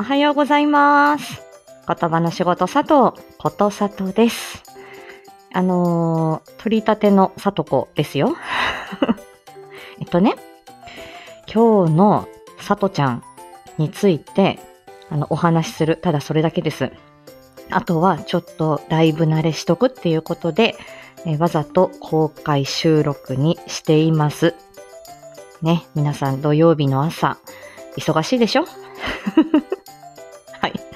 おはようございます。言葉の仕事佐藤ことさとです。あのー、取り立てのさとこですよ。えっとね、今日のさとちゃんについて、あの、お話しする。ただそれだけです。あとは、ちょっとライブ慣れしとくっていうことで、えわざと公開収録にしています。ね、皆さん土曜日の朝、忙しいでしょ？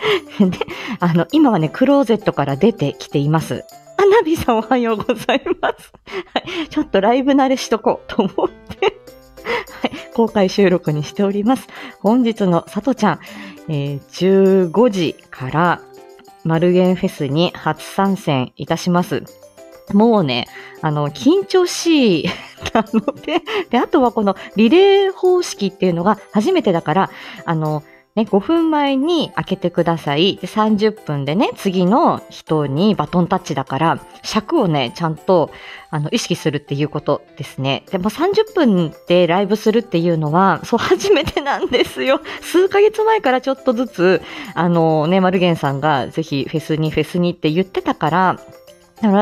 で、あの、今はね、クローゼットから出てきています。あ、ナビさんおはようございます。はい。ちょっとライブ慣れしとこうと思って、はい。公開収録にしております。本日のさとちゃん、えー15時から、マルゲンフェスに初参戦いたします。もうね、あの、緊張しい なので、で、あとはこのリレー方式っていうのが初めてだから、あの、ね、5分前に開けてください。で、30分でね、次の人にバトンタッチだから、尺をね、ちゃんと、あの、意識するっていうことですね。でも30分でライブするっていうのは、そう、初めてなんですよ。数ヶ月前からちょっとずつ、あのね、マルゲンさんがぜひフェスにフェスにって言ってたから、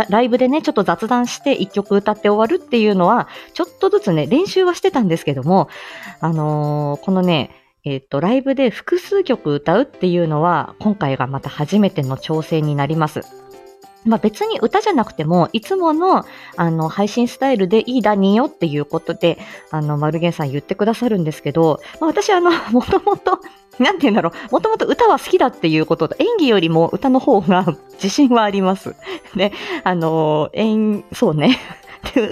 ライブでね、ちょっと雑談して一曲歌って終わるっていうのは、ちょっとずつね、練習はしてたんですけども、あのーこのね、えっ、と、ライブで複数曲歌うっていうのは、今回がまた初めての挑戦になります。まあ別に歌じゃなくても、いつもの、あの、配信スタイルでいいだによっていうことで、あの、マルゲンさん言ってくださるんですけど、まあ私あの、もともと、なんて言うんだろう、もともと歌は好きだっていうことと、演技よりも歌の方が自信はあります。で、あの、演、そうね。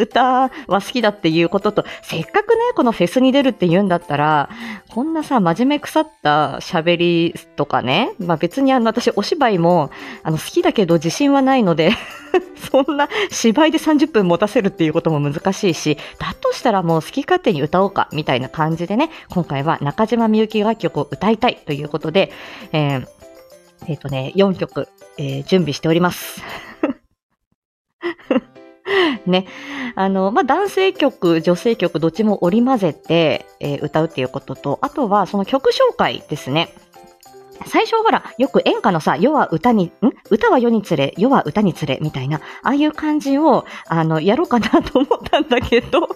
歌は好きだっていうことと、せっかくね、このフェスに出るって言うんだったら、こんなさ、真面目腐った喋りとかね、まあ別にあの、私お芝居も、あの、好きだけど自信はないので、そんな芝居で30分持たせるっていうことも難しいし、だとしたらもう好き勝手に歌おうか、みたいな感じでね、今回は中島みゆき楽曲を歌いたいということで、えーえっ、とね、4曲、えー準備しております。ね。あの、まあ、男性曲、女性曲、どっちも織り交ぜて、えー歌うっていうことと、あとはその曲紹介ですね。最初ほら、よく演歌のさ、世は歌に、ん？歌は世につれ、世は歌につれ、みたいな、ああいう感じを、あの、やろうかなと思ったんだけど、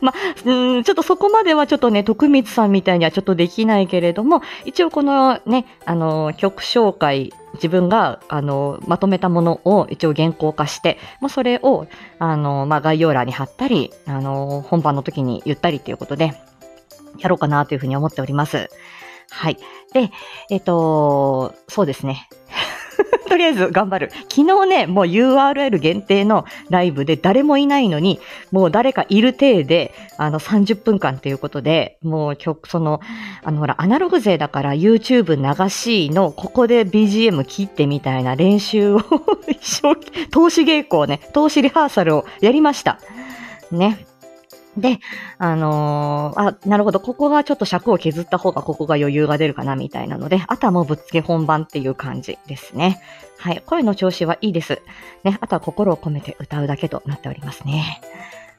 まあ、うん、ちょっとそこまではちょっとね、徳光さんみたいにはちょっとできないけれども、一応このね、あの、曲紹介、自分が、あの、まとめたものを一応原稿化して、もうそれを、あの、まあ、概要欄に貼ったり、あの、本番の時に言ったりっていうことで、やろうかなというふうに思っております。はい。で、えっ、と、そうですね。とりあえず頑張る。昨日ね、もう URL 限定のライブで誰もいないのに、もう誰かいる体で、あの30分間ということで、もう曲、その、あのほら、アナログ勢だから YouTube 流しの、ここで BGM 切ってみたいな練習を 一生、投資稽古をね、投資リハーサルをやりました。ね。で、あのーあ、なるほど、ここがちょっと尺を削った方がここが余裕が出るかなみたいなので、あとはもうぶっつけ本番っていう感じですね。はい、声の調子はいいです。ね、あとは心を込めて歌うだけとなっておりますね。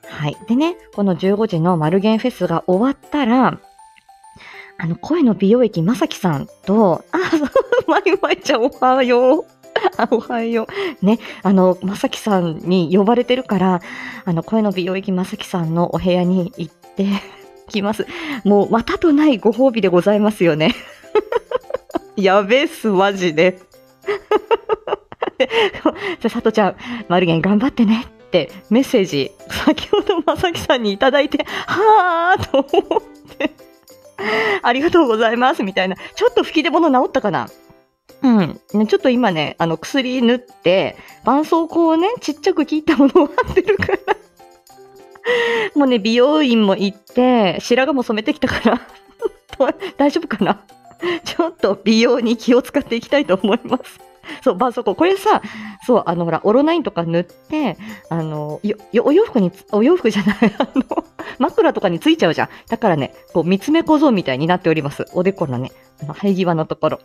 はい。でね、この15時のマルゲンフェスが終わったら、あの、声の美容液まさきさんと、あ、まいまいちゃんおはよう。あ おはよう。ね、あの、まさきさんに呼ばれてるから、あの、声の美容液まさきさんのお部屋に行って きます。もう、またとないご褒美でございますよね。やべえっす、マジで。じゃ、さとちゃん、マルゲン頑張ってねってメッセージ、先ほどまさきさんにいただいて、はぁーと思って、ありがとうございます、みたいな。ちょっと吹き出物治ったかな？うん。ちょっと今ね、あの、薬塗って、絆創膏をね、ちっちゃく切ったものを貼ってるから。もうね、美容院も行って、白髪も染めてきたから、大丈夫かな？ちょっと美容に気を使っていきたいと思います。そう、絆創膏。これさ、そう、あの、ほら、オロナインとか塗って、あの、お洋服に、お洋服じゃない、あの、枕とかについちゃうじゃん。だからね、こう、三つ目小僧みたいになっております。おでこのね、あの、生え際のところ。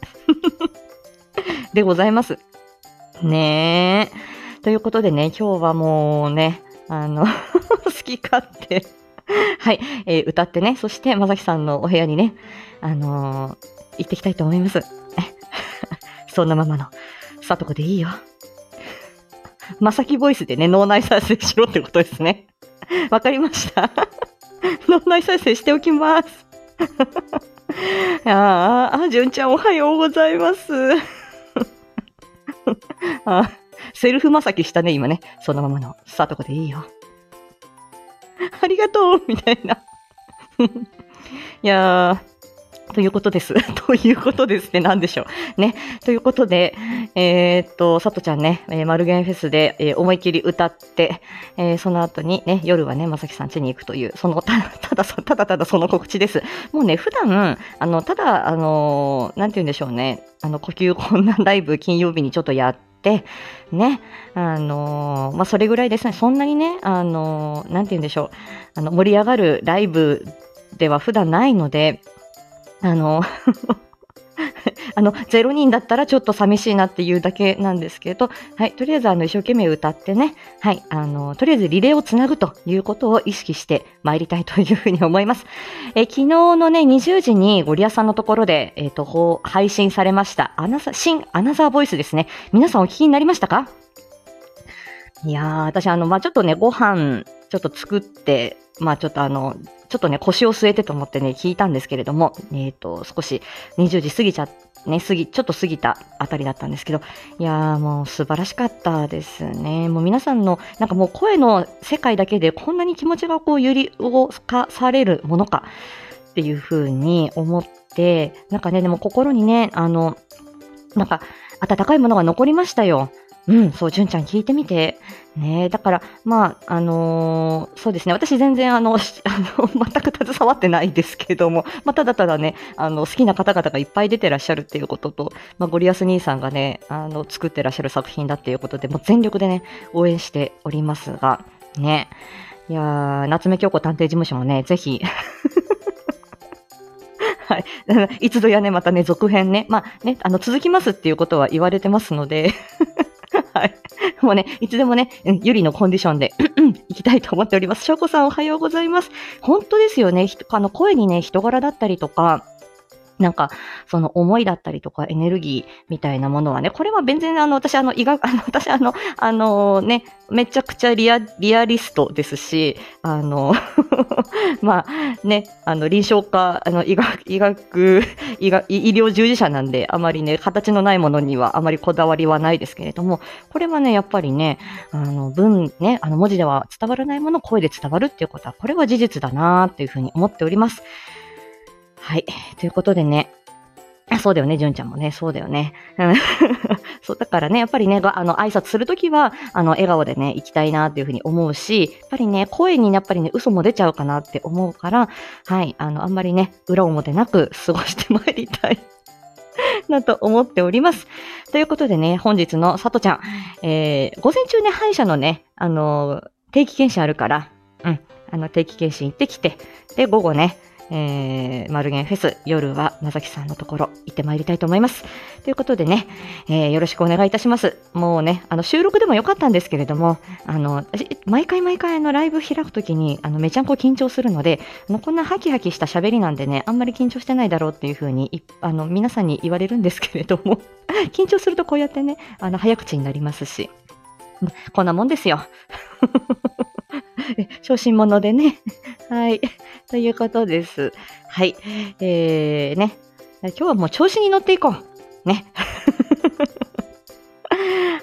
でございます。ねえ。ということでね、今日はもうね、あの、好き勝手 はい、えー、歌ってね、そしてまさきさんのお部屋にね、あのー、行ってきたいと思います。そんなままの、さとこでいいよ。まさきボイスでね、脳内再生しろってことですね。わかりました？脳内再生しておきます。ああ、純ちゃんおはようございます。あセルフまさきしたね、今ね。そのままの、さとこでいいよ。ありがとうみたいな。いやー、ということです。ということですね。何でしょう。ね。ということで、えー、っと、さとちゃんね、えー、マルゲンフェスで、えー、思い切り歌って、えー、その後にね、夜はね、まさきさん家に行くという、その、た だ、ただ、ただただその告知です。もうね、普段、あの、ただ、あの、なんて言うんでしょうね、あの、呼吸困難ライブ金曜日にちょっとやって、ね、あのまあ、それぐらいですね、そんなにね、あのなんて言うんでしょう、あの、盛り上がるライブでは普段ないので、あのあの、0人だったらちょっと寂しいなっていうだけなんですけど、はい、とりあえずあの、一生懸命歌ってね、はい、あの、とりあえずリレーをつなぐということを意識して参りたいというふうに思います。え昨日のね、20時にゴリアさんのところで、えっ、ー、と、配信されました、アナザ、新アナザーボイスですね。皆さんお聞きになりましたか？いやー、私あの、まあ、ちょっとね、ご飯、ちょっと作って、まあちょっとあの、ちょっとね、腰を据えてと思ってね、聞いたんですけれども、えっ、ー、と、少し20時過ぎちゃ、ね、過ぎ、ちょっと過ぎたあたりだったんですけど、いやーもう素晴らしかったですね。もう皆さんの、なんかもう声の世界だけでこんなに気持ちがこう揺り動かされるものかっていうふうに思って、なんかね、でも心にね、あの、なんか温かいものが残りましたよ。うん、そう、純ちゃん聞いてみて。ねだから、まあ、あのー、そうですね。私全然、あの、あの 全く携わってないですけども、まあ、ただただね、あの、好きな方々がいっぱい出てらっしゃるっていうことと、まあ、ゴリアス兄さんがね、あの、作ってらっしゃる作品だっていうことで、もう全力でね、応援しておりますが、ね。いや、夏目京子探偵事務所もね、ぜひ はい。いつぞやね、またね、続編ね、まあね、あの、続きますっていうことは言われてますので はい。もうね、いつでもね、ゆりのコンディションで行きたいと思っております。しょうこさんおはようございます。本当ですよね。あの、声にね、人柄だったりとか、なんか、その思いだったりとかエネルギーみたいなものはね、これは全然あの、私あの、医学、あの、私あの、あのね、めちゃくちゃリア、リアリストですし、あの、まあね、あの、臨床科、あの、医学、医学、医学、医療従事者なんで、あまりね、形のないものにはあまりこだわりはないですけれども、これはね、やっぱりね、あの、文、ね、あの、文字では伝わらないもの、声で伝わるっていうことは、これは事実だなっていうふうに思っております。はい。ということでね、あそうだよね、純ちゃんもね、そうだよね。うん そう、だからね、やっぱりね、あの、挨拶するときは、あの、笑顔でね、行きたいなっていうふうに思うし、やっぱりね、声にやっぱりね、嘘も出ちゃうかなって思うから、はい、あの、あんまりね、裏表なく過ごしてまいりたい。なと思っております。ということでね、本日のさとちゃん、えー、午前中ね、歯医者のね、あの定期検診あるから、うん、あの、定期検診行ってきて、で、午後ね、えー、マルゲンフェス、夜はまさきさんのところ行ってまいりたいと思います。ということでね、えー、よろしくお願いいたします。もうね、あの、収録でもよかったんですけれども、あの、毎回毎回あのライブ開くときに、あの、めちゃんこ緊張するので、あの、こんなハキハキした喋りなんでね、あんまり緊張してないだろうっていうふうに、あの、皆さんに言われるんですけれども、緊張するとこうやってね、あの、早口になりますし、こんなもんですよ。小心者でね。はい。ということです。はい。えー、ね。今日はもう調子に乗っていこう。ね。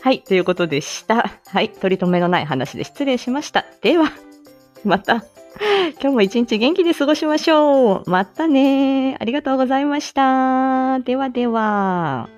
はい。ということでした。はい。取り留めのない話で失礼しました。では、また。今日も一日元気で過ごしましょう。またね。ありがとうございました。ではでは。